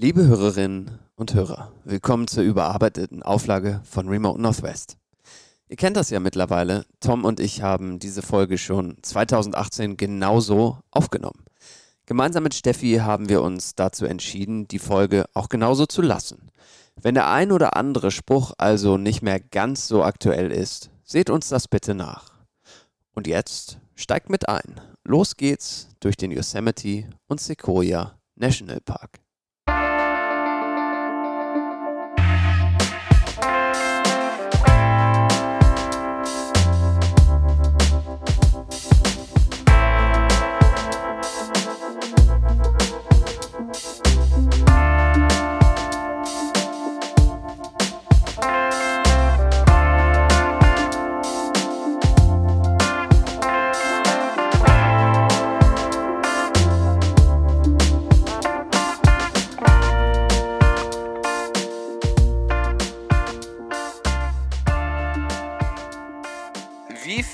Liebe Hörerinnen und Hörer, willkommen zur überarbeiteten Auflage von Remote Northwest. Ihr kennt das ja mittlerweile. Tom und ich haben diese Folge schon 2018 genauso aufgenommen. Gemeinsam mit Steffi haben wir uns dazu entschieden, die Folge auch genauso zu lassen. Wenn der ein oder andere Spruch also nicht mehr ganz so aktuell ist, seht uns das bitte nach. Und jetzt steigt mit ein. Los geht's durch den Yosemite und Sequoia National Park.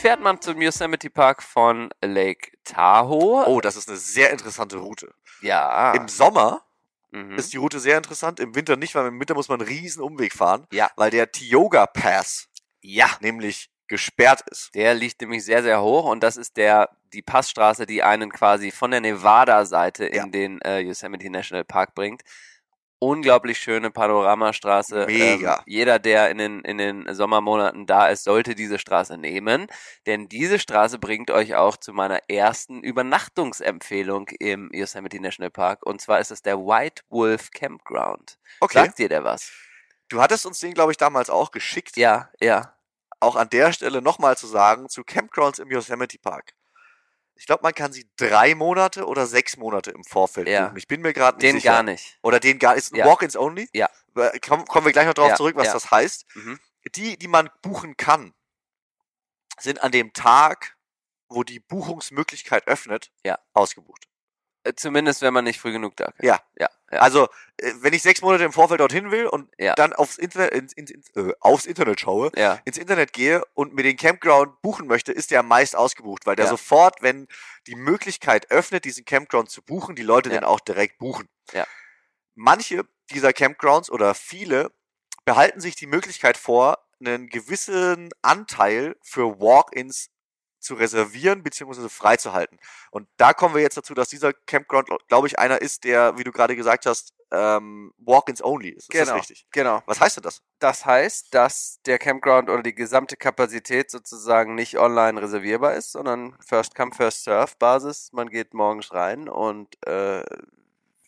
Fährt man zum Yosemite Park von Lake Tahoe? Oh, das ist eine sehr interessante Route. ja. Im Sommer mhm. ist die Route sehr interessant, im Winter nicht, weil im Winter muss man einen riesen Umweg fahren, Ja. weil der Tioga Pass ja. nämlich gesperrt ist. Der liegt nämlich sehr, sehr hoch und das ist der, die Passstraße, die einen quasi von der Nevada-Seite in Ja. den äh, Yosemite National Park bringt. Unglaublich schöne Panoramastraße. Mega. Ähm, jeder, der in den, in den Sommermonaten da ist, sollte diese Straße nehmen, denn diese Straße bringt euch auch zu meiner ersten Übernachtungsempfehlung im Yosemite National Park und zwar ist es der White Wolf Campground. Okay. Sagt dir der was? Du hattest uns den, glaube ich, damals auch geschickt. Ja, ja. Auch an der Stelle nochmal zu sagen, zu Campgrounds im Yosemite Park. Ich glaube, man kann sie drei Monate oder sechs Monate im Vorfeld Ja. buchen. Ich bin mir gerade nicht Den sicher. gar nicht. Oder den gar ist ein Ja. Walk-ins only. Ja. Äh, Komm, kommen wir gleich noch drauf Ja, zurück, was das heißt. Mhm. Die, die man buchen kann, sind an dem Tag, wo die Buchungsmöglichkeit öffnet, Ja. ausgebucht. Äh, Zumindest, wenn man nicht früh genug da ist. Ja. Ja, ja. Also, äh, wenn ich sechs Monate im Vorfeld dorthin will und Ja. dann aufs Internet, ins, ins, ins, äh, aufs Internet schaue, ja. ins Internet gehe und mir den Campground buchen möchte, ist der meist ausgebucht, weil der sofort, wenn die Möglichkeit öffnet, diesen Campground zu buchen, die Leute den auch direkt buchen. Ja. Manche dieser Campgrounds oder viele behalten sich die Möglichkeit vor, einen gewissen Anteil für Walk-ins zu reservieren bzw. freizuhalten. Und da kommen wir jetzt dazu, dass dieser Campground, glaube ich, einer ist, der, wie du gerade gesagt hast, ähm, Walk-ins only ist. Ist das richtig? Genau. Was heißt denn das? Das heißt, dass der Campground oder die gesamte Kapazität sozusagen nicht online reservierbar ist, sondern First Come, First Serve Basis. Man geht morgens rein und äh,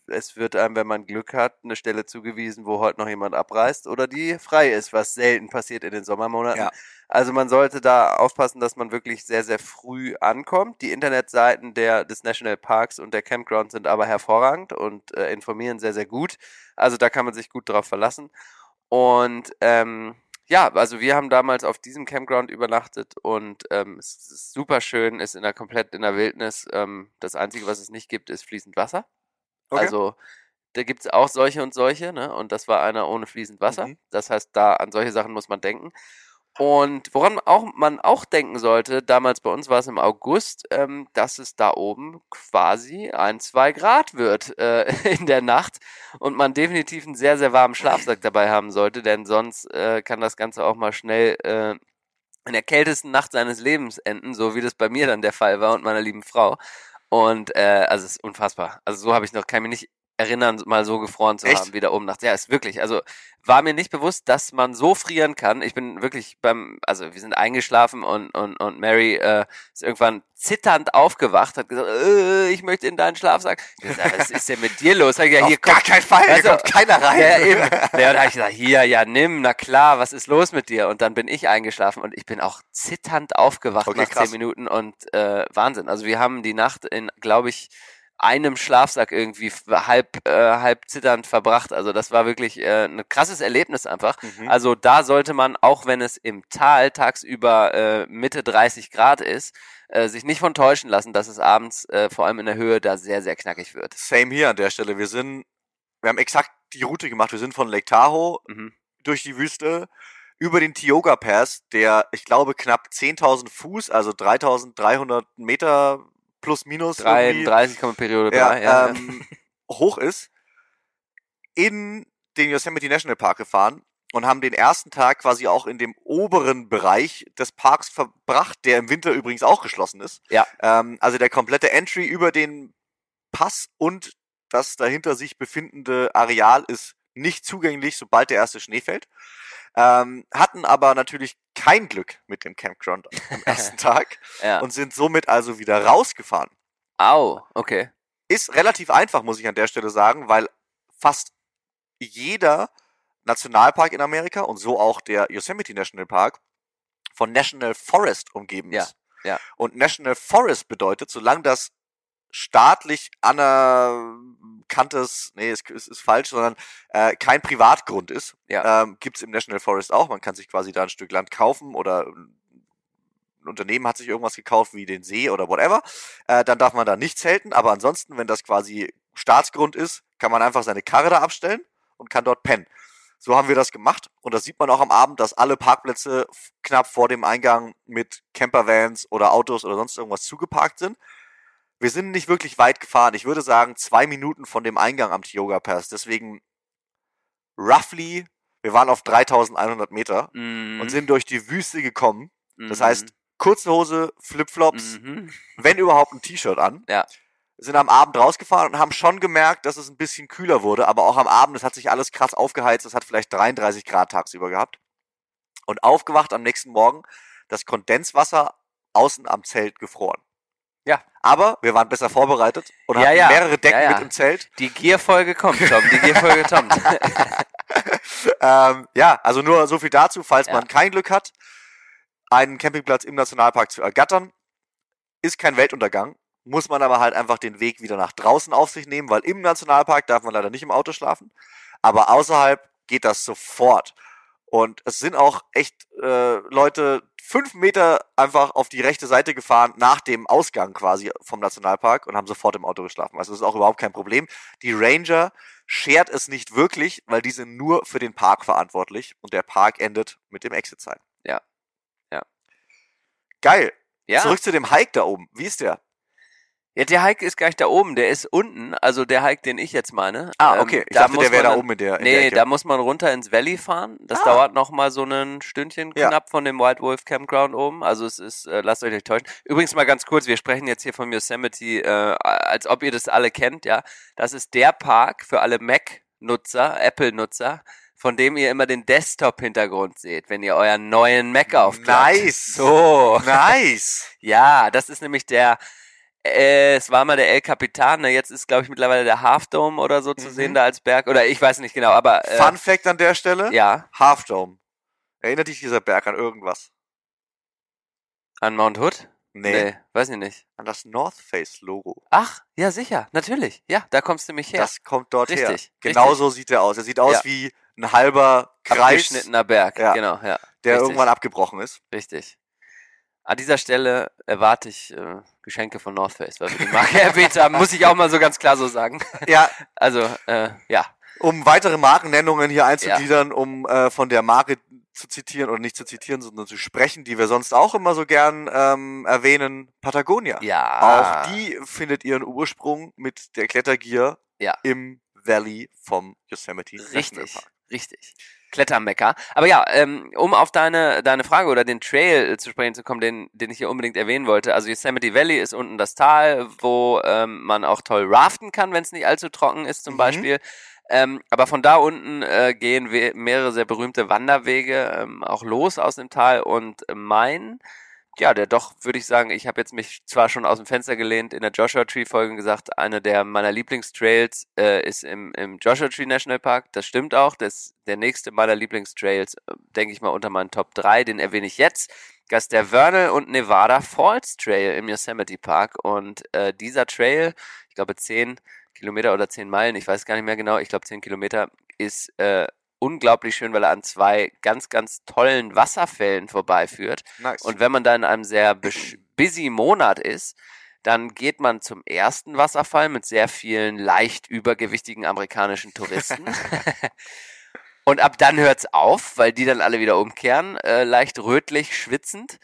es wird einem, wenn man Glück hat, eine Stelle zugewiesen, wo heute noch jemand abreist oder die frei ist, was selten passiert in den Sommermonaten. Ja. Also man sollte da aufpassen, dass man wirklich sehr, sehr früh ankommt. Die Internetseiten der, des National Parks und der Campground sind aber hervorragend und äh, informieren sehr, sehr gut. Also da kann man sich gut drauf verlassen. Und ähm, ja, also wir haben damals auf diesem Campground übernachtet und ähm, es ist super schön, ist in der komplett in der Wildnis. Ähm, das Einzige, was es nicht gibt, ist fließend Wasser. Okay. Also da gibt es auch solche und solche, ne? Und das war einer ohne fließend Wasser. Mhm. Das heißt, da an solche Sachen muss man denken. Und woran auch, man auch denken sollte, damals bei uns war es im August, ähm, dass es da oben quasi ein, zwei Grad wird äh, in der Nacht und man definitiv einen sehr, sehr warmen Schlafsack dabei haben sollte, denn sonst äh, kann das Ganze auch mal schnell äh, in der kältesten Nacht seines Lebens enden, so wie das bei mir dann der Fall war und meiner lieben Frau. Und äh, also es ist unfassbar. Also so habe ich noch, kann mich nicht erinnern, mal so gefroren zu Echt? haben wie da oben nachts. Ja, ist wirklich. Also war mir nicht bewusst, dass man so frieren kann. Ich bin wirklich beim, also wir sind eingeschlafen und und und Mary äh, ist irgendwann zitternd aufgewacht, hat gesagt, äh, ich möchte in deinen Schlafsack. Gesagt, was ist denn mit dir los? Hab ich gesagt, hier gar kommt keinen Fall, hier Also, kommt keiner rein. ja, eben. Ja, und da habe ich gesagt, hier, ja, nimm, na klar, was ist los mit dir? Und dann bin ich eingeschlafen und ich bin auch zitternd aufgewacht Okay, nach krass. zehn Minuten und äh, Wahnsinn. Also wir haben die Nacht in, glaube ich, einem Schlafsack irgendwie halb, äh, halb zitternd verbracht. Also das war wirklich äh, ein krasses Erlebnis einfach. Mhm. Also da sollte man, auch wenn es im Tal tagsüber äh, Mitte 30 Grad ist, äh, sich nicht von täuschen lassen, dass es abends äh, vor allem in der Höhe da sehr, sehr knackig wird. Same hier an der Stelle. Wir sind, wir haben exakt die Route gemacht. Wir sind von Lake Tahoe Mhm. durch die Wüste über den Tioga Pass, der, ich glaube, knapp 10.000 Fuß, also 3.300 Meter plus minus irgendwie, 33, Periode ja, 3. Ja, ja. ähm, hoch ist. in den Yosemite National Park gefahren und haben den ersten Tag quasi auch in dem oberen Bereich des Parks verbracht, der im Winter übrigens auch geschlossen ist. Ja. Ähm, also der komplette Entry über den Pass und das dahinter sich befindende Areal ist nicht zugänglich, sobald der erste Schnee fällt. Ähm, hatten aber natürlich kein Glück mit dem Campground am ersten Tag Ja. und sind somit also wieder rausgefahren. Au, okay. Ist relativ einfach, muss ich an der Stelle sagen, weil fast jeder Nationalpark in Amerika und so auch der Yosemite National Park von National Forest umgeben Ja, ist. ja. Und National Forest bedeutet, solange das staatlich anerkanntes, nee, es ist, ist falsch, sondern äh, kein Privatgrund ist, Ja. ähm, gibt es im National Forest auch. Man kann sich quasi da ein Stück Land kaufen oder ein Unternehmen hat sich irgendwas gekauft wie den See oder whatever, äh, dann darf man da nicht zelten. Aber ansonsten, wenn das quasi Staatsgrund ist, kann man einfach seine Karre da abstellen und kann dort pennen. So haben wir das gemacht und das sieht man auch am Abend, dass alle Parkplätze knapp vor dem Eingang mit Campervans oder Autos oder sonst irgendwas zugeparkt sind. Wir sind nicht wirklich weit gefahren. Ich würde sagen, zwei Minuten von dem Eingang am Tioga Pass. Deswegen roughly, wir waren auf 3100 Meter Mhm. und sind durch die Wüste gekommen. Das Mhm. heißt, kurze Hose, Flipflops, Mhm. wenn überhaupt ein T-Shirt an. Ja. Sind am Abend rausgefahren und haben schon gemerkt, dass es ein bisschen kühler wurde, aber auch am Abend, es hat sich alles krass aufgeheizt, es hat vielleicht 33 Grad tagsüber gehabt. Und aufgewacht am nächsten Morgen, das Kondenswasser außen am Zelt gefroren. Ja. Aber wir waren besser vorbereitet und Ja, hatten ja. mehrere Decken Ja, mit im Zelt. Die Gierfolge kommt, Tom. Die Gierfolge kommt. ähm, ja, also nur so viel dazu, falls man kein Glück hat, einen Campingplatz im Nationalpark zu ergattern, ist kein Weltuntergang, muss man aber halt einfach den Weg wieder nach draußen auf sich nehmen, weil im Nationalpark darf man leider nicht im Auto schlafen, aber außerhalb geht das sofort. Und es sind auch echt äh, Leute fünf Meter einfach auf die rechte Seite gefahren nach dem Ausgang quasi vom Nationalpark und haben sofort im Auto geschlafen. Also das ist auch überhaupt kein Problem. Die Ranger schert es nicht wirklich, weil die sind nur für den Park verantwortlich und der Park endet mit dem Exit-Sign. Ja. Ja. Geil. Ja. Zurück zu dem Hike da oben. Wie ist der? Ja, der Hike ist gar nicht da oben, der ist unten. Also der Hike, den ich jetzt meine. Ah, Ähm, okay. Ich da dachte, muss der wäre da oben in der, Nee, der da muss man runter ins Valley fahren. Das Ah. dauert noch mal so ein Stündchen Ja. knapp von dem White Wolf Campground oben. Also es ist, äh, lasst euch nicht täuschen. Übrigens mal ganz kurz, wir sprechen jetzt hier von Yosemite, äh, als ob ihr das alle kennt, ja. Das ist der Park für alle Mac-Nutzer, Apple-Nutzer, von dem ihr immer den Desktop-Hintergrund seht, wenn ihr euren neuen Mac aufklappt. Nice. So. Nice. Ja, das ist nämlich der, äh, es war mal der El Capitan, ne? jetzt ist, glaube ich, mittlerweile der Half Dome oder so zu Mhm. sehen da als Berg. Oder ich weiß nicht genau, aber äh, Fun Fact an der Stelle. ja, Half Dome. Erinnert dich dieser Berg an irgendwas? an Mount Hood? Nee. weiß ich nicht. An das North Face Logo. Ach, ja, sicher, natürlich. Ja, da kommst du mich her. Das kommt dort her. Richtig, Genau richtig. so sieht er aus. Er sieht aus Ja. wie ein halber Kreis, Abgeschnittener Berg, Ja. genau, ja. der richtig. irgendwann abgebrochen ist. Richtig. An dieser Stelle erwarte ich äh, Geschenke von North Face, weil wir die Marke erwähnt haben, muss ich auch mal so ganz klar so sagen. Ja, Also, äh, ja. um weitere Markennennungen hier einzugliedern, um äh, von der Marke zu zitieren oder nicht zu zitieren, sondern zu sprechen, die wir sonst auch immer so gern ähm, erwähnen, Patagonia. Ja. Auch die findet ihren Ursprung mit der Klettergier Ja. im Valley vom Yosemite National Richtig, Park. richtig. Klettermecker. Aber ja, ähm, um auf deine, deine Frage oder den Trail zu sprechen zu kommen, den, den ich hier unbedingt erwähnen wollte. Also Yosemite Valley ist unten das Tal, wo ähm, man auch toll raften kann, wenn es nicht allzu trocken ist zum Mhm. Beispiel. Ähm, aber von da unten äh, gehen we mehrere sehr berühmte Wanderwege ähm, auch los aus dem Tal und mein ja, der doch, würde ich sagen, ich habe jetzt mich zwar schon aus dem Fenster gelehnt in der Joshua Tree Folge gesagt, eine der meiner Lieblingstrails äh, ist im, im Joshua Tree National Park. Das stimmt auch. Das, der nächste meiner Lieblingstrails, äh, denke ich mal, unter meinen Top 3, den erwähne ich jetzt. Das ist der Vernal und Nevada Falls Trail im Yosemite Park. Und äh, dieser Trail, ich glaube 10 Kilometer oder 10 Meilen, ich weiß gar nicht mehr genau, ich glaube 10 Kilometer, ist äh, unglaublich schön, weil er an zwei ganz, ganz tollen Wasserfällen vorbeiführt. Nice. Und wenn man da in einem sehr busy Monat ist, dann geht man zum ersten Wasserfall mit sehr vielen leicht übergewichtigen amerikanischen Touristen. Und ab dann hört's auf, weil die dann alle wieder umkehren, äh, leicht rötlich schwitzend.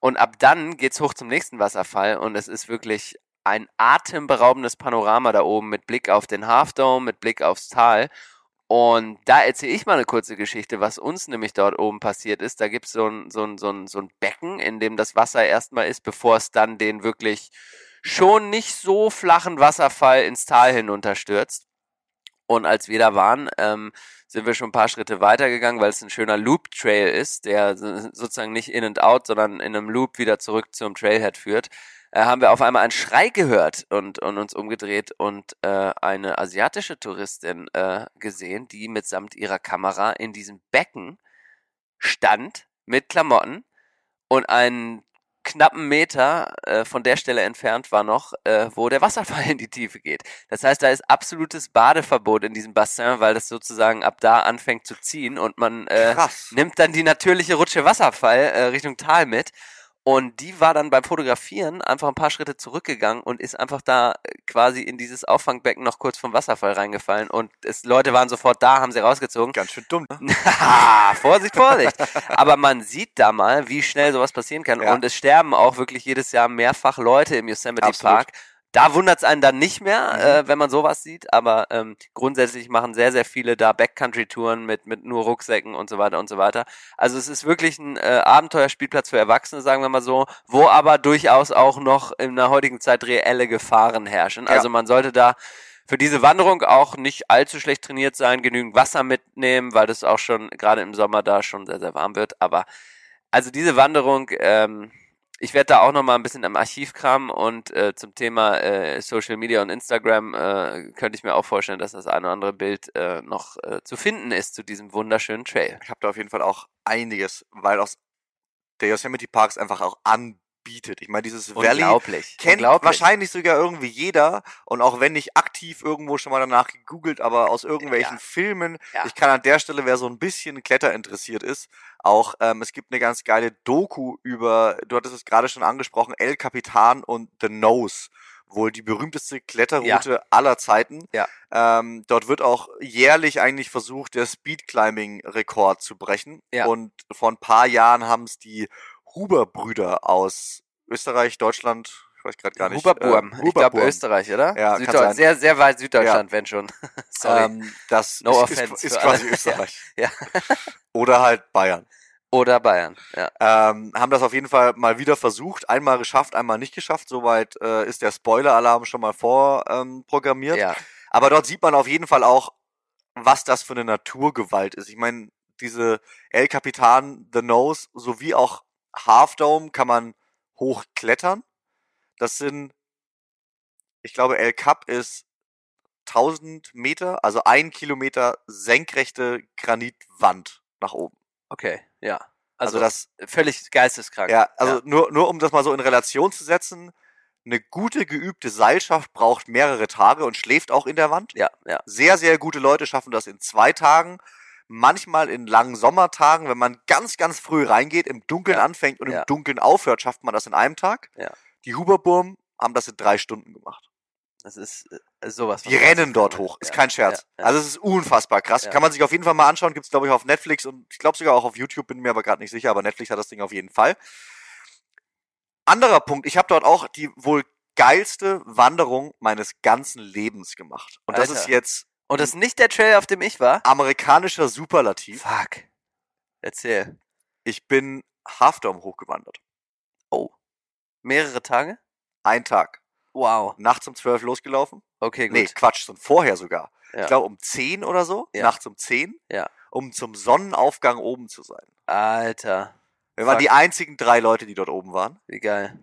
Und ab dann geht's hoch zum nächsten Wasserfall und es ist wirklich ein atemberaubendes Panorama da oben mit Blick auf den Half Dome, mit Blick aufs Tal. Und da erzähle ich mal eine kurze Geschichte, was uns nämlich dort oben passiert ist. Da gibt so es so, ein, so, ein, so ein Becken, in dem das Wasser erstmal ist, bevor es dann den wirklich schon nicht so flachen Wasserfall ins Tal hinunterstürzt. Und als wir da waren, ähm, sind wir schon ein paar Schritte weitergegangen, weil es ein schöner Loop-Trail ist, der sozusagen nicht in and out, sondern in einem Loop wieder zurück zum Trailhead führt. Äh, haben wir auf einmal einen Schrei gehört und, und uns umgedreht und äh, eine asiatische Touristin äh, gesehen, die mitsamt ihrer Kamera in diesem Becken stand mit Klamotten und einen knappen Meter äh, von der Stelle entfernt war noch, äh, wo der Wasserfall in die Tiefe geht. Das heißt, da ist absolutes Badeverbot in diesem Bassin, weil das sozusagen ab da anfängt zu ziehen und man äh, nimmt dann die natürliche Rutsche Wasserfall äh, Richtung Tal mit. Und die war dann beim Fotografieren einfach ein paar Schritte zurückgegangen und ist einfach da äh, quasi in dieses Auffangbecken noch kurz vom Wasserfall reingefallen. Und es, Leute waren sofort da, haben sie rausgezogen. Ganz schön dumm, ne? Vorsicht, Vorsicht. Aber man sieht da mal, wie schnell sowas passieren kann. Ja. Und es sterben auch wirklich jedes Jahr mehrfach Leute im Yosemite Absolut. Park da wundert es einen dann nicht mehr, mhm. äh, wenn man sowas sieht, aber ähm, grundsätzlich machen sehr, sehr viele da Backcountry-Touren mit, mit nur Rucksäcken und so weiter und so weiter. Also es ist wirklich ein äh, Abenteuerspielplatz für Erwachsene, sagen wir mal so, wo aber durchaus auch noch in der heutigen Zeit reelle Gefahren herrschen. Ja. Also man sollte da für diese Wanderung auch nicht allzu schlecht trainiert sein, genügend Wasser mitnehmen, weil das auch schon gerade im Sommer da schon sehr, sehr warm wird. Aber also diese Wanderung, ähm, ich werde da auch noch mal ein bisschen im Archiv kramen und äh, zum Thema äh, Social Media und Instagram äh, könnte ich mir auch vorstellen, dass das eine oder andere Bild äh, noch äh, zu finden ist zu diesem wunderschönen Trail. Ich habe da auf jeden Fall auch einiges, weil aus der Yosemite Parks einfach auch an bietet. Ich meine, dieses Valley kennt Unglaublich. wahrscheinlich sogar irgendwie jeder und auch wenn nicht aktiv irgendwo schon mal danach gegoogelt, aber aus irgendwelchen ja. Filmen. Ja. Ich kann an der Stelle, wer so ein bisschen Kletter interessiert ist, auch ähm, es gibt eine ganz geile Doku über, du hattest es gerade schon angesprochen, El Capitan und The Nose wohl die berühmteste Kletterroute ja. aller Zeiten. Ja. Ähm, dort wird auch jährlich eigentlich versucht, der Speedclimbing-Rekord zu brechen. Ja. Und vor ein paar Jahren haben es die Huber-Brüder aus Österreich, Deutschland, ich weiß gerade gar nicht. Huberburm. Äh, ich glaube Österreich, oder? Ja, Süddeutschland. Sehr, sehr weit Süddeutschland, ja. wenn schon. Sorry. Ähm, das no ist, ist, ist quasi Österreich. ja. Oder halt Bayern. Oder Bayern, ja. Ähm, haben das auf jeden Fall mal wieder versucht, einmal geschafft, einmal nicht geschafft. Soweit äh, ist der Spoiler-Alarm schon mal vorprogrammiert. Ähm, ja. Aber dort sieht man auf jeden Fall auch, was das für eine Naturgewalt ist. Ich meine, diese El Capitan, The Nose sowie auch Half Dome kann man hochklettern. Das sind, ich glaube, El Cap ist 1000 Meter, also ein Kilometer senkrechte Granitwand nach oben. Okay, ja. Also, also das völlig geisteskrank. Ja, also ja. nur nur um das mal so in Relation zu setzen, eine gute geübte Seilschaft braucht mehrere Tage und schläft auch in der Wand. Ja, ja. Sehr sehr gute Leute schaffen das in zwei Tagen manchmal in langen Sommertagen, wenn man ganz, ganz früh reingeht, im Dunkeln ja. anfängt und ja. im Dunkeln aufhört, schafft man das in einem Tag. Ja. Die Huberburm haben das in drei Stunden gemacht. Das ist äh, sowas. Die rennen dort hoch, ist kein Scherz. Also es ist unfassbar krass. Kann man sich auf jeden Fall mal anschauen, gibt's glaube ich auf Netflix und ich glaube sogar auch auf YouTube, bin mir aber gerade nicht sicher, aber Netflix hat das Ding auf jeden Fall. Anderer Punkt, ich habe dort auch die wohl geilste Wanderung meines ganzen Lebens gemacht. Und Alter. das ist jetzt und das ist nicht der Trail, auf dem ich war? Amerikanischer Superlativ. Fuck. Erzähl. Ich bin Halfdome hochgewandert. Oh. Mehrere Tage? Ein Tag. Wow. Nachts um zwölf losgelaufen. Okay, gut. Nee, Quatsch, schon vorher sogar. Ja. Ich glaube um zehn oder so. Ja. Nachts um zehn. Ja. Um zum Sonnenaufgang oben zu sein. Alter. Wir waren die einzigen drei Leute, die dort oben waren. Wie geil.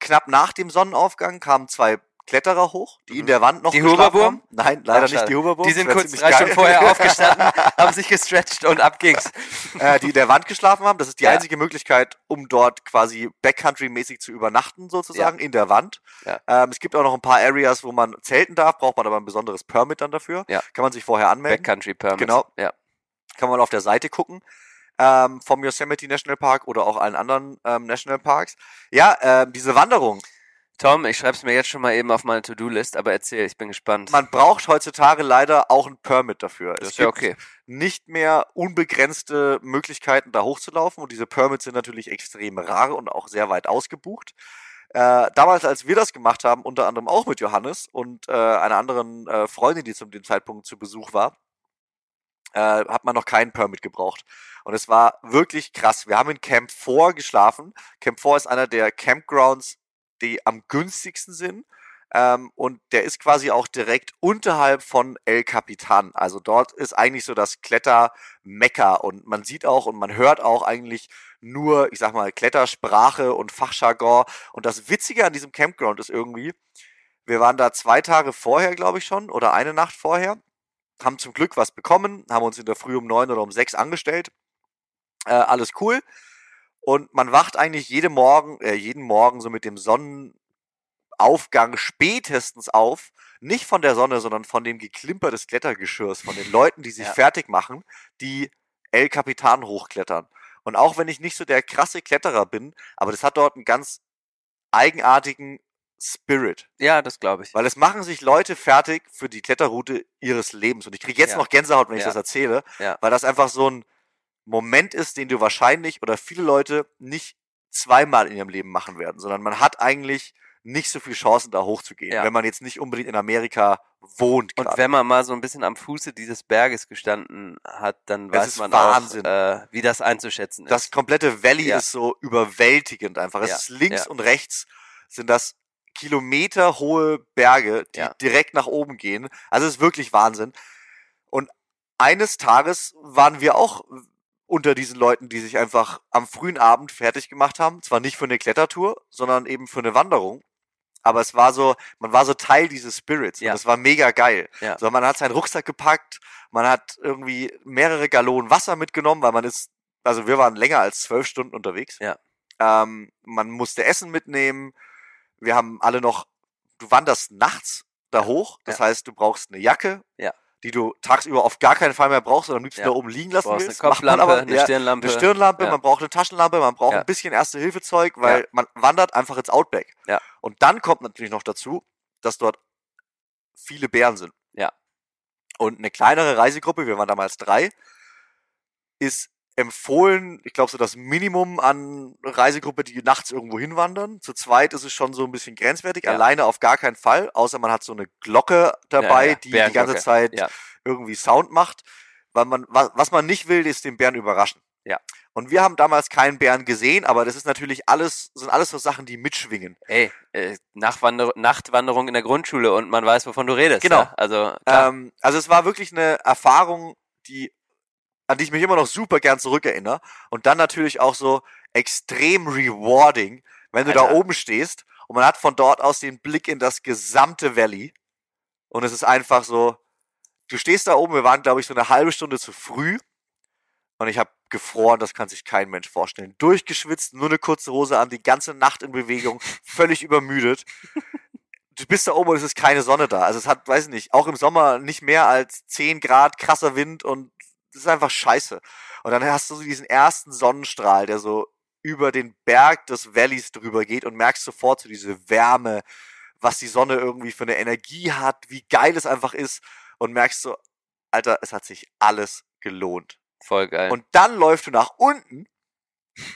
Knapp nach dem Sonnenaufgang kamen zwei Kletterer hoch, die in mhm. der Wand noch Die Huberburm? Nein, leider Ach, nicht die Huberburm. Die sind kurz drei Stunden vorher aufgestanden, haben sich gestretcht und ab ging's. Äh, die in der Wand geschlafen haben. Das ist die ja. einzige Möglichkeit, um dort quasi Backcountry-mäßig zu übernachten, sozusagen, ja. in der Wand. Ja. Ähm, es gibt auch noch ein paar Areas, wo man zelten darf, braucht man aber ein besonderes Permit dann dafür. Kann man sich vorher anmelden. Backcountry-Permit. Genau. Ja. Kann man auf der Seite gucken. Ähm, vom Yosemite National Park oder auch allen anderen ähm, National Parks. Ja, ähm, diese Wanderung Tom, ich schreibe es mir jetzt schon mal eben auf meine To-Do-List, aber erzähl, ich bin gespannt. Man braucht heutzutage leider auch ein Permit dafür. Das es ist ja okay. Nicht mehr unbegrenzte Möglichkeiten, da hochzulaufen und diese Permits sind natürlich extrem rar und auch sehr weit ausgebucht. Äh, damals, als wir das gemacht haben, unter anderem auch mit Johannes und äh, einer anderen äh, Freundin, die zu dem Zeitpunkt zu Besuch war, äh, hat man noch keinen Permit gebraucht. Und es war wirklich krass. Wir haben in Camp 4 geschlafen. Camp 4 ist einer der Campgrounds, die am günstigsten sind. Ähm, und der ist quasi auch direkt unterhalb von El Capitan. Also dort ist eigentlich so das Klettermecker und man sieht auch und man hört auch eigentlich nur, ich sag mal, Klettersprache und Fachjargon. Und das Witzige an diesem Campground ist irgendwie, wir waren da zwei Tage vorher, glaube ich schon, oder eine Nacht vorher, haben zum Glück was bekommen, haben uns in der Früh um neun oder um sechs angestellt. Äh, alles cool. Und man wacht eigentlich jede Morgen, äh, jeden Morgen so mit dem Sonnenaufgang spätestens auf. Nicht von der Sonne, sondern von dem Geklimper des Klettergeschirrs, von den Leuten, die sich Ja. fertig machen, die El Capitan hochklettern. Und auch wenn ich nicht so der krasse Kletterer bin, aber das hat dort einen ganz eigenartigen Spirit. Ja, das glaube ich. Weil es machen sich Leute fertig für die Kletterroute ihres Lebens. Und ich kriege jetzt Ja. noch Gänsehaut, wenn ich Ja. das erzähle, Ja. weil das einfach so ein Moment ist, den du wahrscheinlich oder viele Leute nicht zweimal in ihrem Leben machen werden, sondern man hat eigentlich nicht so viel Chancen, da hochzugehen, Ja. wenn man jetzt nicht unbedingt in Amerika wohnt. Und grad. wenn man mal so ein bisschen am Fuße dieses Berges gestanden hat, dann Das weiß man Wahnsinn. auch, äh, wie das einzuschätzen ist. das komplette Valley Ja. ist so überwältigend einfach. Es Ja, ist links und rechts sind das kilometerhohe Berge, die direkt nach oben gehen. Also es ist wirklich Wahnsinn. Und eines Tages waren wir auch unter diesen Leuten, die sich einfach am frühen Abend fertig gemacht haben. Zwar nicht für eine Klettertour, sondern eben für eine Wanderung. Aber es war so, man war so Teil dieses Spirits. Ja. Und es war mega geil. Ja. So, man hat seinen Rucksack gepackt, man hat irgendwie mehrere Gallonen Wasser mitgenommen, weil man ist, also wir waren länger als zwölf Stunden unterwegs. Ja. Ähm, man musste Essen mitnehmen. Wir haben alle noch, du wanderst nachts da hoch. Das heißt, du brauchst eine Jacke, Ja. Die du tagsüber auf gar keinen Fall mehr brauchst, sondern am liebsten Ja. da oben liegen lassen brauchst eine willst. Man Kopflampe, aber, eine Stirnlampe. eine Stirnlampe, Ja. man braucht eine Taschenlampe, man braucht Ja. ein bisschen Erste-Hilfe-Zeug, weil man wandert einfach ins Outback. Ja. Und dann kommt natürlich noch dazu, dass dort viele Bären sind. Ja. Und eine kleinere Reisegruppe, wir waren damals drei, ist empfohlen, ich glaube so das Minimum an Reisegruppe, die nachts irgendwo hinwandern. Zu zweit ist es schon so ein bisschen grenzwertig, Ja. alleine auf gar keinen Fall, außer man hat so eine Glocke dabei, Ja, ja, die die ganze Zeit irgendwie Sound macht. Weil man, was, was man nicht will, ist den Bären überraschen. Ja. Und wir haben damals keinen Bären gesehen, aber das ist natürlich alles, sind alles so Sachen, die mitschwingen. Ey, äh, Nachwander Nachtwanderung in der Grundschule und man weiß, wovon du redest. Genau. Ja? Also, klar. Ähm, also es war wirklich eine Erfahrung, die, an die ich mich immer noch super gern zurückerinnere. Und dann natürlich auch so extrem rewarding, wenn du da Alter. oben stehst und man hat von dort aus den Blick in das gesamte Valley. Und es ist einfach so, du stehst da oben, wir waren, glaube ich, so eine halbe Stunde zu früh. Und ich habe gefroren, das kann sich kein Mensch vorstellen. Durchgeschwitzt, nur eine kurze Hose an, die ganze Nacht in Bewegung, völlig übermüdet. Du bist da oben und es ist keine Sonne da. Also es hat, weiß ich nicht, auch im Sommer nicht mehr als 10 Grad, krasser Wind und es ist einfach scheiße. Und dann hast du so diesen ersten Sonnenstrahl, der so über den Berg des Valleys drüber geht und merkst sofort so diese Wärme, was die Sonne irgendwie für eine Energie hat, wie geil es einfach ist und merkst so, Alter, es hat sich alles gelohnt. voll geil. Und dann läufst du nach unten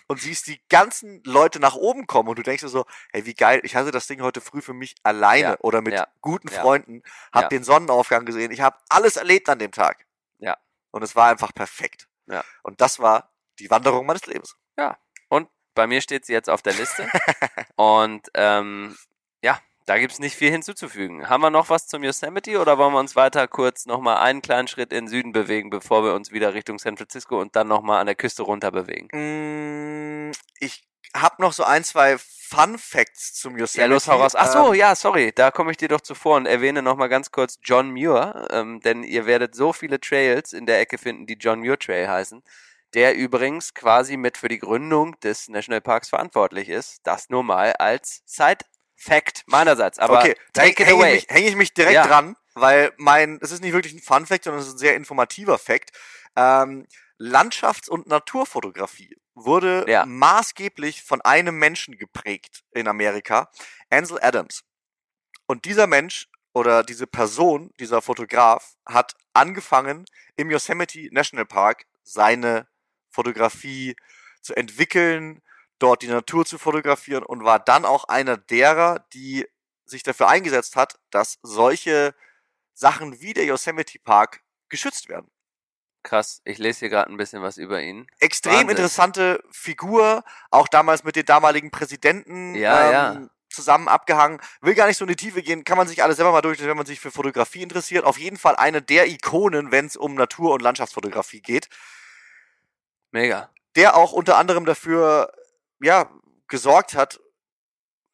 und siehst die ganzen Leute nach oben kommen und du denkst dir so, hey, wie geil, ich hatte das Ding heute früh für mich alleine Ja, oder mit ja, guten ja, Freunden, hab den Sonnenaufgang gesehen, ich habe alles erlebt an dem Tag. Ja. Und es war einfach perfekt. Ja. Und das war die Wanderung meines Lebens. Und bei mir steht sie jetzt auf der Liste. und ähm, ja, da gibt's nicht viel hinzuzufügen. Haben wir noch was zum Yosemite oder wollen wir uns weiter kurz nochmal einen kleinen Schritt in den Süden bewegen, bevor wir uns wieder Richtung San Francisco und dann nochmal an der Küste runter bewegen? Mm, Ich habe noch so ein, zwei Fun Facts zum Yosemite. Ja, los, hau raus. Ach so, Ähm, ja, sorry, da komme ich dir doch zuvor und erwähne nochmal ganz kurz John Muir, ähm, denn ihr werdet so viele Trails in der Ecke finden, die John Muir Trail heißen, der übrigens quasi mit für die Gründung des Nationalparks verantwortlich ist. Das nur mal als Side-Fact meinerseits. Aber okay, take it hänge away. ich, mich- häng ich mich direkt Ja. dran, weil mein, es ist nicht wirklich ein Fun Fact, sondern es ist ein sehr informativer Fact. Ähm, Landschafts- und Naturfotografie wurde Ja. maßgeblich von einem Menschen geprägt in Amerika, Ansel Adams. Und dieser Mensch oder diese Person, dieser Fotograf, hat angefangen, im Yosemite National Park seine Fotografie zu entwickeln, dort die Natur zu fotografieren und war dann auch einer derer, die sich dafür eingesetzt hat, dass solche Sachen wie der Yosemite Park geschützt werden. Krass, ich lese hier gerade ein bisschen was über ihn. Extrem Wahnsinn. interessante Figur, auch damals mit den damaligen Präsidenten Ja, ähm, zusammen abgehangen. Will gar nicht so in die Tiefe gehen, kann man sich alles selber mal durchlesen, wenn man sich für Fotografie interessiert. Auf jeden Fall eine der Ikonen, wenn es um Natur- und Landschaftsfotografie geht. Mega. der auch unter anderem dafür ja, gesorgt hat,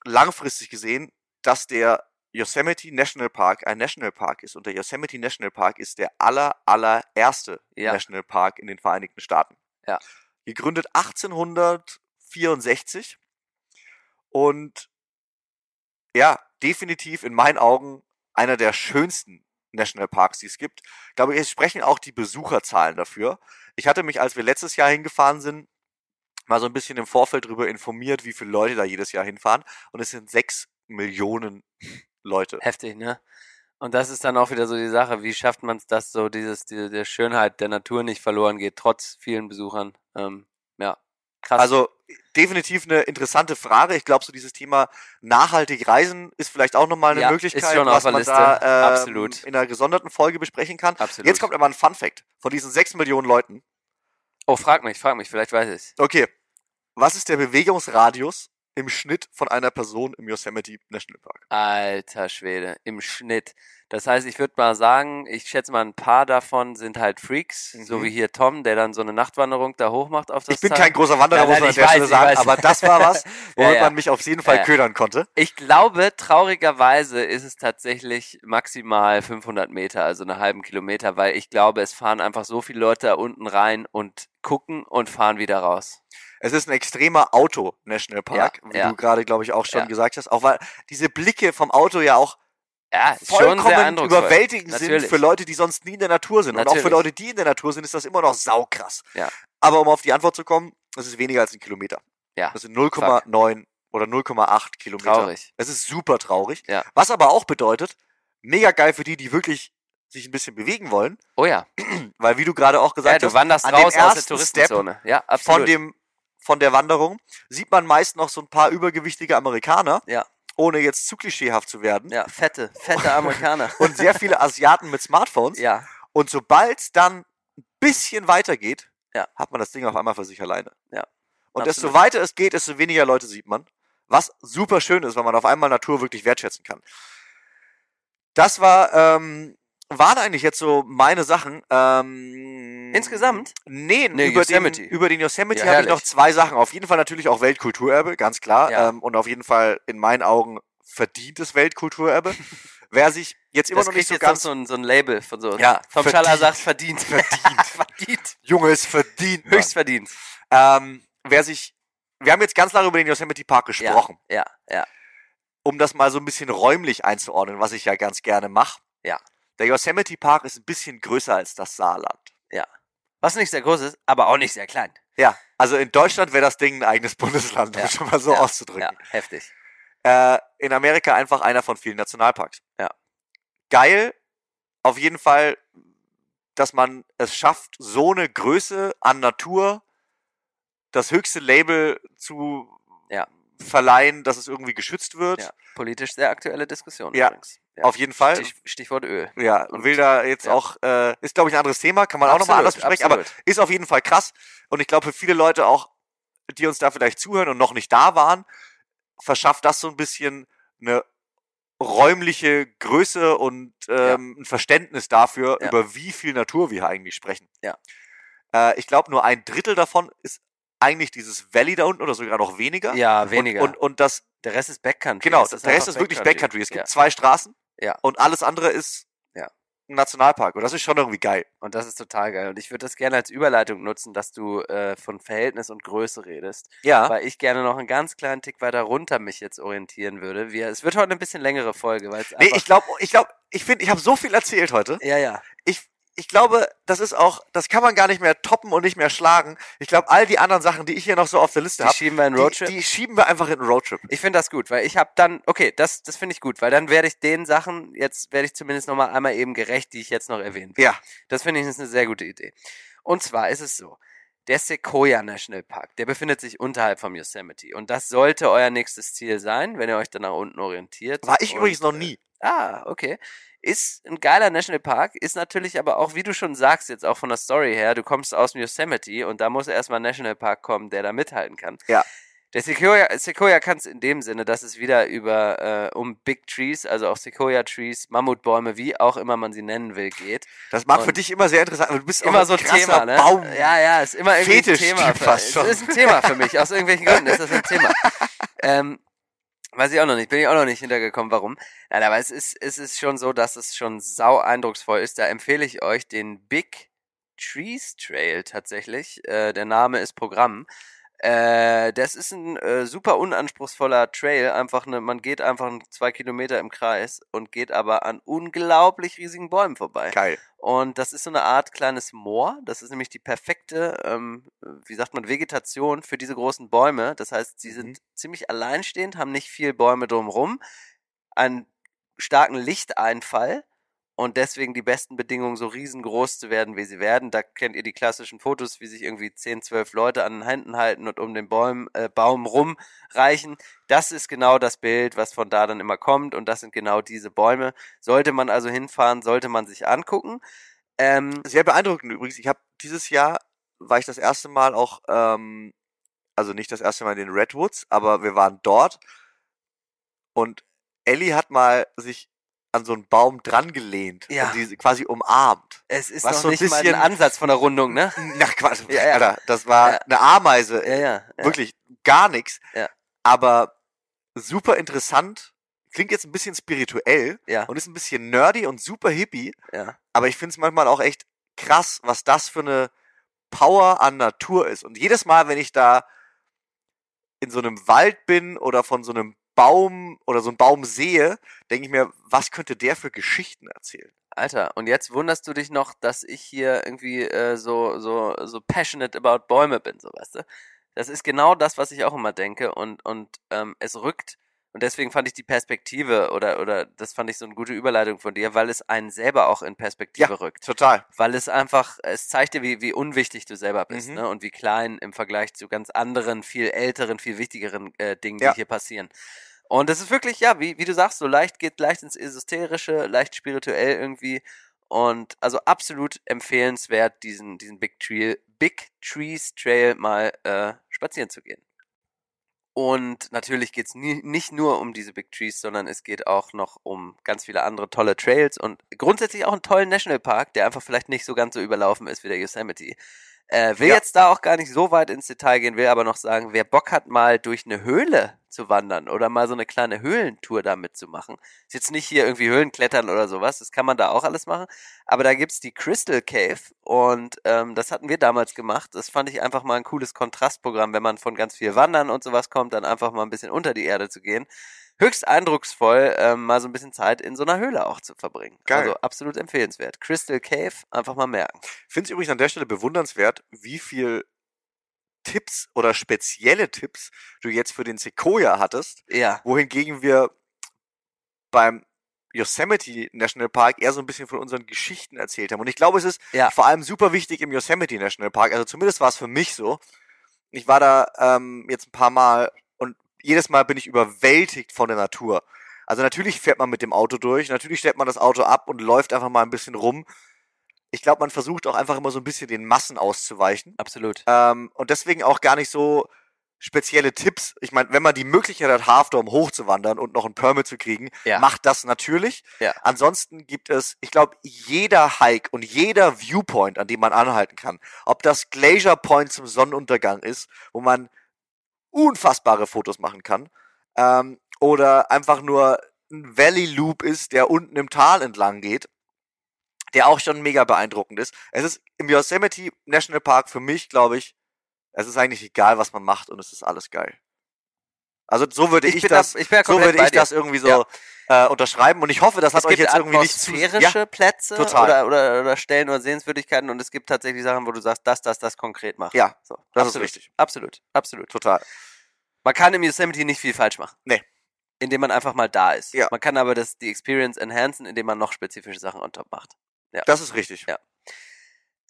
langfristig gesehen, dass der Yosemite National Park ein Nationalpark ist. Und der Yosemite National Park ist der aller, allererste Ja. Nationalpark in den Vereinigten Staaten. Ja. Gegründet 1864 und ja, definitiv in meinen Augen einer der schönsten Nationalparks, die es gibt. Ich glaube, es sprechen auch die Besucherzahlen dafür. Ich hatte mich, als wir letztes Jahr hingefahren sind, mal so ein bisschen im Vorfeld darüber informiert, wie viele Leute da jedes Jahr hinfahren. Und es sind sechs Millionen Leute. Heftig, ne? Und das ist dann auch wieder so die Sache, wie schafft man es, dass so dieses, diese, der Schönheit der Natur nicht verloren geht, trotz vielen Besuchern. Ähm, ja, krass. Also definitiv eine interessante Frage. Ich glaube, so dieses Thema nachhaltig reisen ist vielleicht auch nochmal eine Ja, Möglichkeit, was man Liste. da ähm, Absolut. in einer gesonderten Folge besprechen kann. Absolut. Jetzt kommt aber ein Fun Fact. Von diesen sechs Millionen Leuten. oh, frag mich, frag mich, vielleicht weiß ich Okay. Was ist der Bewegungsradius im Schnitt von einer Person im Yosemite National Park? Alter Schwede, im Schnitt. Das heißt, ich würde mal sagen, ich schätze mal, ein paar davon sind halt Freaks, so Mhm. wie hier Tom, der dann so eine Nachtwanderung da hoch macht auf das Ich bin Tal. kein großer Wanderer, Nein, muss man an der weiß, Stelle sagen, weiß. aber das war was, womit ja. man mich auf jeden Fall Ja, ja. ködern konnte. Ich glaube, traurigerweise ist es tatsächlich maximal 500 Meter, also einen halben Kilometer, weil ich glaube, es fahren einfach so viele Leute da unten rein und gucken und fahren wieder raus. Es ist ein extremer Auto-Nationalpark, Ja, wie ja. du gerade, glaube ich, auch schon Ja. gesagt hast. Auch weil diese Blicke vom Auto ja auch Ja, vollkommen überwältigend sind Natürlich. für Leute, die sonst nie in der Natur sind. Und auch für Natürlich. Leute, die in der Natur sind, ist das immer noch saukrass. Ja. Aber um auf die Antwort zu kommen, das ist weniger als ein Kilometer. Ja, Das sind 0,9 oder 0,8 Kilometer. Traurig. Es ist super traurig. Ja. Was aber auch bedeutet, mega geil für die, die wirklich sich ein bisschen bewegen wollen. Oh ja, Weil, wie du gerade auch ja gesagt du hast, wanderst an dem raus aus der Touristenzone. Ja, absolut. von dem von der Wanderung sieht man meist noch so ein paar übergewichtige Amerikaner, Ja. ohne jetzt zu klischeehaft zu werden. ja, fette, fette Amerikaner. Und sehr viele Asiaten mit Smartphones. ja, Und sobald es dann ein bisschen weitergeht, Ja. hat man das Ding auf einmal für sich alleine. Ja. Und Absolut. desto weiter es geht, desto weniger Leute sieht man. Was super schön ist, weil man auf einmal Natur wirklich wertschätzen kann. Das war, ähm, waren eigentlich jetzt so meine Sachen. Ähm, Insgesamt? Nee, Nee, über, Yosemite. Den, über den Yosemite Ja, habe ich noch zwei Sachen. Auf jeden Fall natürlich auch Weltkulturerbe, ganz klar. Ja. Ähm, und auf jeden Fall in meinen Augen verdientes Weltkulturerbe. Wer sich jetzt immer das noch nicht so jetzt ganz so ein, so ein Label von so. Ja, vom verdient. Schaller sagt verdient. Verdient. verdient. Junges verdient. Mann. Höchst verdient. Ähm, wer sich, wir haben jetzt ganz lange über den Yosemite Park gesprochen, Ja, ja. um das mal so ein bisschen räumlich einzuordnen, was ich ja ganz gerne mache. Ja. Der Yosemite Park ist ein bisschen größer als das Saarland. Was nicht sehr groß ist, aber auch nicht sehr klein. Ja, also in Deutschland wäre das Ding ein eigenes Bundesland, um Ja. es schon mal so ja, auszudrücken. Ja, heftig. Äh, in Amerika einfach einer von vielen Nationalparks. Ja. Geil, auf jeden Fall, dass man es schafft, so eine Größe an Natur, das höchste Label zu Ja. verleihen, dass es irgendwie geschützt wird. Ja. Politisch sehr aktuelle Diskussion Ja, übrigens. Ja. Auf jeden Fall. Stich, Stichwort Öl. Ja, Und- will da jetzt ja. auch, äh, ist glaube ich ein anderes Thema, kann man auch nochmal anders Absolut, besprechen, aber absolut. ist auf jeden Fall krass. Und ich glaube für viele Leute auch, die uns da vielleicht zuhören und noch nicht da waren, verschafft das so ein bisschen eine räumliche Größe und ähm, ein Verständnis dafür, Ja. über wie viel Natur wir hier eigentlich sprechen. Ja. Äh, ich glaube, nur ein Drittel davon ist eigentlich dieses Valley da unten oder sogar noch weniger. Ja, weniger. Und, und, und das, der Rest ist Backcountry. genau, Es der Rest ist wirklich Backcountry. Es gibt Ja. zwei Straßen Ja. und alles andere ist Ja. ein Nationalpark. Und das ist schon irgendwie geil. Und das ist total geil. Und ich würde das gerne als Überleitung nutzen, dass du äh, von Verhältnis und Größe redest. Ja. Weil ich gerne noch einen ganz kleinen Tick weiter runter mich jetzt orientieren würde. Wir, es wird heute eine bisschen längere Folge, weil es Nee, ich glaube, ich glaube, ich finde, ich habe so viel erzählt heute. ja, ja. Ich, ich glaube, das ist auch, das kann man gar nicht mehr toppen und nicht mehr schlagen. Ich glaube, all die anderen Sachen, die ich hier noch so auf der Liste Die habe, schieben wir in die, Roadtrip. die schieben wir einfach in einen Roadtrip. Ich finde das gut, weil ich habe dann, okay, das, das finde ich gut, weil dann werde ich den Sachen, jetzt werde ich zumindest nochmal einmal eben gerecht, die ich jetzt noch erwähnt. Ja. Das finde ich ist eine sehr gute Idee. Und zwar ist es so, der Sequoia National Park, der befindet sich unterhalb vom Yosemite. Und das sollte euer nächstes Ziel sein, wenn ihr euch dann nach unten orientiert. War ich übrigens noch äh, nie. Ah, okay. Ist ein geiler Nationalpark, ist natürlich aber auch, wie du schon sagst, jetzt auch von der Story her, du kommst aus dem Yosemite und da muss erstmal ein Nationalpark kommen, der da mithalten kann. Ja. Der Sequoia, Sequoia kann es in dem Sinne, dass es wieder über äh, um Big Trees, also auch Sequoia Trees, Mammutbäume, wie auch immer man sie nennen will, geht. Das für Und- dich immer sehr interessant. Du bist auch Immer ein so ein Thema, ne? Baum. Ja, ja, ist immer irgendwie ein Thema. Für, fast schon. Es ist ein Thema für mich, aus irgendwelchen Gründen ist das ein Thema. ähm, weiß ich auch noch nicht, bin ich auch noch nicht hintergekommen, warum. Nein, aber es ist, es ist schon so, dass es schon sau eindrucksvoll ist. Da empfehle ich euch den Big Trees Trail tatsächlich. Äh, der Name ist Programm. Äh, das ist ein äh, super unanspruchsvoller Trail. Einfach eine, man geht einfach zwei Kilometer im Kreis und geht aber an unglaublich riesigen Bäumen vorbei. Geil. Und das ist so eine Art kleines Moor. Das ist nämlich die perfekte, ähm, wie sagt man, Vegetation für diese großen Bäume. Das heißt, sie sind Mhm. ziemlich alleinstehend, haben nicht viel Bäume drumherum, einen starken Lichteinfall und deswegen die besten Bedingungen, so riesengroß zu werden, wie sie werden. Da kennt ihr die klassischen Fotos, wie sich irgendwie 10, 12 Leute an den Händen halten und um den Baum, äh, Baum rumreichen. Das ist genau das Bild, was von da dann immer kommt und das sind genau diese Bäume. Sollte man also hinfahren, sollte man sich angucken. Ähm, Sehr beeindruckend übrigens. Ich habe dieses Jahr, war ich das erste Mal auch, ähm, also nicht das erste Mal in den Redwoods, aber wir waren dort und Ellie hat mal sich an so einen Baum dran gelehnt Ja. und die quasi umarmt. es ist Was noch so ein nicht mal ein bisschen- Ansatz von der Rundung, ne? Na Quatsch, Ja, ja. Alter, das war Ja. eine Ameise. Ja, ja. ja. Wirklich gar nichts. Ja. Aber super interessant. Klingt jetzt ein bisschen spirituell Ja, und ist ein bisschen nerdy und super hippie. ja. Aber ich finde es manchmal auch echt krass, was das für eine Power an Natur ist. Und jedes Mal, wenn ich da in so einem Wald bin oder von so einem Baum oder so einen Baum sehe, denke ich mir, was könnte der für Geschichten erzählen? Alter, und jetzt wunderst du dich noch, dass ich hier irgendwie äh, so, so, so passionate about Bäume bin, so weißt du? Das ist genau das, was ich auch immer denke und, und ähm, es rückt, und deswegen fand ich die Perspektive oder, oder das fand ich so eine gute Überleitung von dir, weil es einen selber auch in Perspektive rückt. Total. Weil es einfach, es zeigt dir, wie, wie unwichtig du selber bist, Mhm. ne? Und wie klein im Vergleich zu ganz anderen, viel älteren, viel wichtigeren äh, Dingen, Ja. die hier passieren. Und es ist wirklich, ja, wie, wie du sagst, so leicht geht leicht ins Esoterische, leicht spirituell irgendwie. Und also absolut empfehlenswert, diesen, diesen Big Tree, Big Trees Trail mal äh, spazieren zu gehen. Und natürlich geht es nicht nur um diese Big Trees, sondern es geht auch noch um ganz viele andere tolle Trails und grundsätzlich auch einen tollen Nationalpark, der einfach vielleicht nicht so ganz so überlaufen ist wie der Yosemite. Äh, will Ja. jetzt da auch gar nicht so weit ins Detail gehen, will aber noch sagen, wer Bock hat, mal durch eine Höhle zu wandern oder mal so eine kleine Höhlentour da mitzumachen. Ist jetzt nicht hier irgendwie Höhlenklettern oder sowas, das kann man da auch alles machen. Aber da gibt's die Crystal Cave und ähm, das hatten wir damals gemacht. Das fand ich einfach mal ein cooles Kontrastprogramm, wenn man von ganz viel Wandern und sowas kommt, dann einfach mal ein bisschen unter die Erde zu gehen. Höchst eindrucksvoll, ähm, mal so ein bisschen Zeit in so einer Höhle auch zu verbringen. Geil. Also absolut empfehlenswert. Crystal Cave, einfach mal merken. Finde es übrigens an der Stelle bewundernswert, wie viel Tipps oder spezielle Tipps du jetzt für den Sequoia hattest, Ja, wohingegen wir beim Yosemite National Park eher so ein bisschen von unseren Geschichten erzählt haben. Und ich glaube, es ist Ja. vor allem super wichtig im Yosemite National Park. Also zumindest war es für mich so. Ich war da ähm, jetzt ein paar Mal und jedes Mal bin ich überwältigt von der Natur. Also natürlich fährt man mit dem Auto durch, natürlich stellt man das Auto ab und läuft einfach mal ein bisschen rum. Ich glaube, man versucht auch einfach immer so ein bisschen den Massen auszuweichen. absolut. Ähm, und deswegen auch gar nicht so spezielle Tipps. Ich meine, wenn man die Möglichkeit hat, Half Dome hochzuwandern und noch ein Permit zu kriegen, Ja. macht das natürlich. Ja. Ansonsten gibt es, ich glaube, jeder Hike und jeder Viewpoint, an dem man anhalten kann, ob das Glacier Point zum Sonnenuntergang ist, wo man unfassbare Fotos machen kann, ähm, oder einfach nur ein Valley Loop ist, der unten im Tal entlang geht, der auch schon mega beeindruckend ist. Es ist im Yosemite National Park für mich, glaube ich, es ist eigentlich egal, was man macht und es ist alles geil. Also so würde ich, bin das, da- ich so würde ich dir. das irgendwie so Ja. äh, unterschreiben und ich hoffe, das hat es euch jetzt irgendwie nicht zu atmosphärische ja, Plätze total. Oder, oder, oder Stellen oder Sehenswürdigkeiten und es gibt tatsächlich Sachen, wo du sagst, das, das, das konkret machen. Ja, so, das ist absolut, richtig. Absolut, absolut. total. Man kann im Yosemite nicht viel falsch machen. Nee. Indem man einfach mal da ist. Ja. Man kann aber das, die Experience enhancen, indem man noch spezifische Sachen on top macht. Das ist richtig. Ja.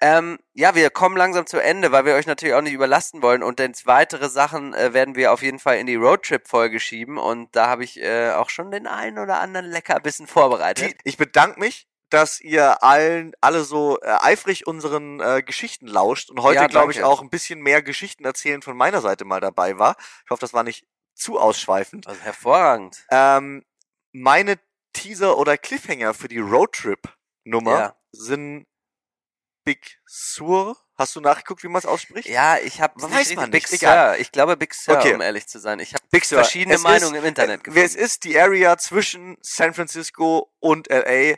Ähm, ja, wir kommen langsam zu Ende, weil wir euch natürlich auch nicht überlasten wollen. Und denn weitere Sachen äh, werden wir auf jeden Fall in die Roadtrip-Folge schieben. Und da habe ich äh, auch schon den einen oder anderen Leckerbissen vorbereitet. Ich bedanke mich, dass ihr allen alle so äh, eifrig unseren äh, Geschichten lauscht und heute, Ja, glaube ich, auch ein bisschen mehr Geschichten erzählen von meiner Seite mal dabei war. Ich hoffe, das war nicht zu ausschweifend. Also hervorragend. Ähm, meine Teaser oder Cliffhanger für die Roadtrip-Nummer Ja. sind Big Sur. Hast du nachgeguckt, wie man es ausspricht? Ja, ich habe Weiß man Big nicht. Sur. Ich glaube Big Sur, Okay. um ehrlich zu sein. Ich habe verschiedene Es Meinungen ist, im Internet gefunden. Es ist die Area zwischen San Francisco und LA,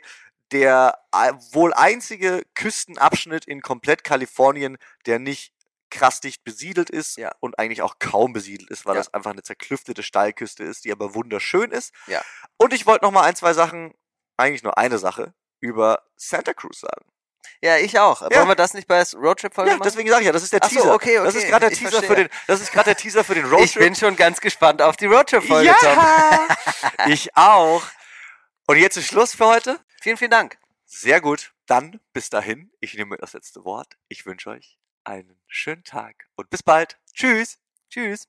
der äh, wohl einzige Küstenabschnitt in komplett Kalifornien, der nicht krass dicht besiedelt ist Ja. und eigentlich auch kaum besiedelt ist, weil Ja. das einfach eine zerklüftete Steilküste ist, die aber wunderschön ist. Ja. Und ich wollte noch mal ein, zwei Sachen, eigentlich nur eine Sache, über Santa Cruz sagen. Ja, ich auch. Ja. Wollen wir das nicht bei der Roadtrip-Folge Ja, machen? deswegen sage ich ja, das ist der Ach so, Teaser. okay, Das okay, ist gerade der Teaser für verstehe. den, das ist gerade der Teaser für den Roadtrip. ich bin schon ganz gespannt auf die Roadtrip-Folge, Tom. ja, ich auch. Und jetzt ist Schluss für heute. Vielen, vielen Dank. Sehr gut. Dann bis dahin. Ich nehme das letzte Wort. Ich wünsche euch einen schönen Tag und bis bald. Tschüss. Tschüss.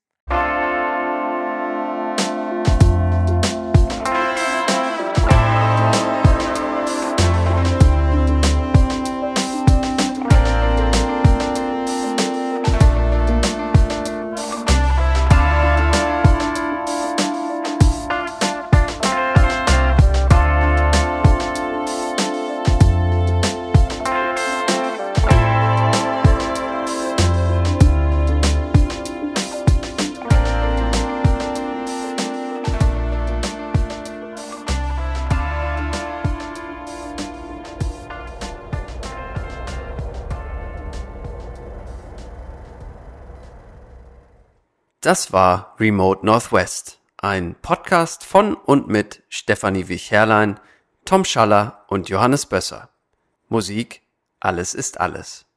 Das war Remote Northwest, ein Podcast von und mit Stefanie Wich-Herrlein, Tom Schaller und Johannes Bösser. Musik Alles ist alles.